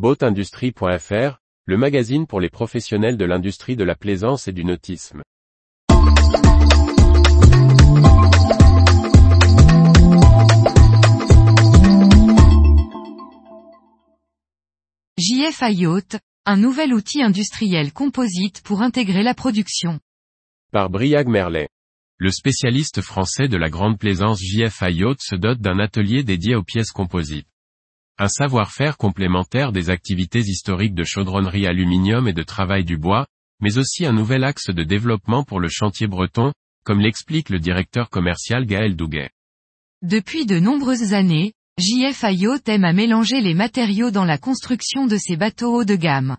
Boatindustrie.fr, le magazine pour les professionnels de l'industrie de la plaisance et du nautisme. JFI Yacht, un nouvel outil industriel composite pour intégrer la production. Par Briag Merlet. Le spécialiste français de la grande plaisance JFI Yacht se dote d'un atelier dédié aux pièces composites. Un savoir-faire complémentaire des activités historiques de chaudronnerie aluminium et de travail du bois, mais aussi un nouvel axe de développement pour le chantier breton, comme l'explique le directeur commercial Gaël Douguet. Depuis de nombreuses années, JFI Yacht aime à mélanger les matériaux dans la construction de ses bateaux haut de gamme.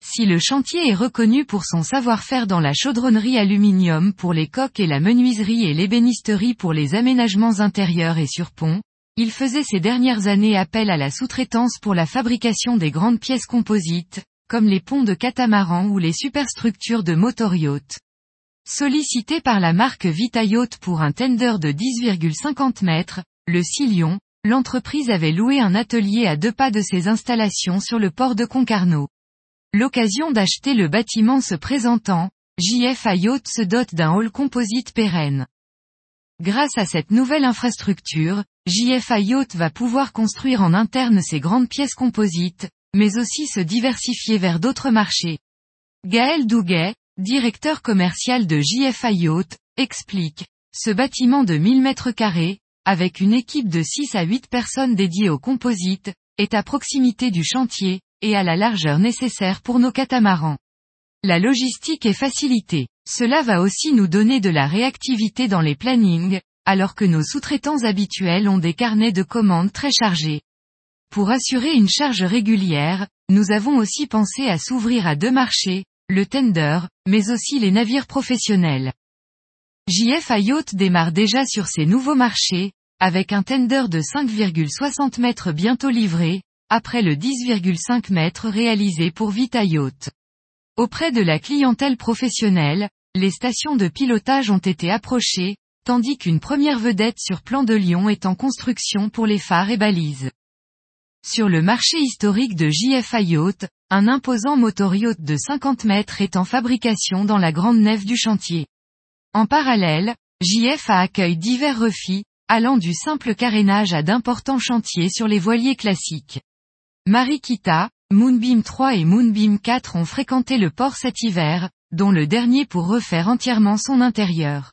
Si le chantier est reconnu pour son savoir-faire dans la chaudronnerie aluminium pour les coques et la menuiserie et l'ébénisterie pour les aménagements intérieurs et sur pont, il faisait ces dernières années appel à la sous-traitance pour la fabrication des grandes pièces composites, comme les ponts de catamaran ou les superstructures de motor yacht. Sollicité par la marque Vita Yacht pour un tender de 10,50 mètres, le Sillon, l'entreprise avait loué un atelier à deux pas de ses installations sur le port de Concarneau. L'occasion d'acheter le bâtiment se présentant, JF Yacht se dote d'un hall composite pérenne. Grâce à cette nouvelle infrastructure, JF Yacht va pouvoir construire en interne ses grandes pièces composites, mais aussi se diversifier vers d'autres marchés. Gaël Douguet, directeur commercial de JF Yacht, explique, ce bâtiment de 1000 mètres carrés, avec une équipe de 6 à 8 personnes dédiées au composite, est à proximité du chantier, et à la largeur nécessaire pour nos catamarans. La logistique est facilitée. Cela va aussi nous donner de la réactivité dans les plannings, alors que nos sous-traitants habituels ont des carnets de commandes très chargés. Pour assurer une charge régulière, nous avons aussi pensé à s'ouvrir à deux marchés, le tender, mais aussi les navires professionnels. JF Yacht démarre déjà sur ces nouveaux marchés, avec un tender de 5,60 mètres bientôt livré, après le 10,5 mètres réalisé pour Vita Yacht. Auprès de la clientèle professionnelle, les stations de pilotage ont été approchées, tandis qu'une première vedette sur plan de Lyon est en construction pour les phares et balises. Sur le marché historique de JFI Yacht, un imposant motor yacht de 50 mètres est en fabrication dans la grande nef du chantier. En parallèle, JF accueille divers refits, allant du simple carénage à d'importants chantiers sur les voiliers classiques. Marikita, Moonbeam 3 et Moonbeam 4 ont fréquenté le port cet hiver, dont le dernier pour refaire entièrement son intérieur.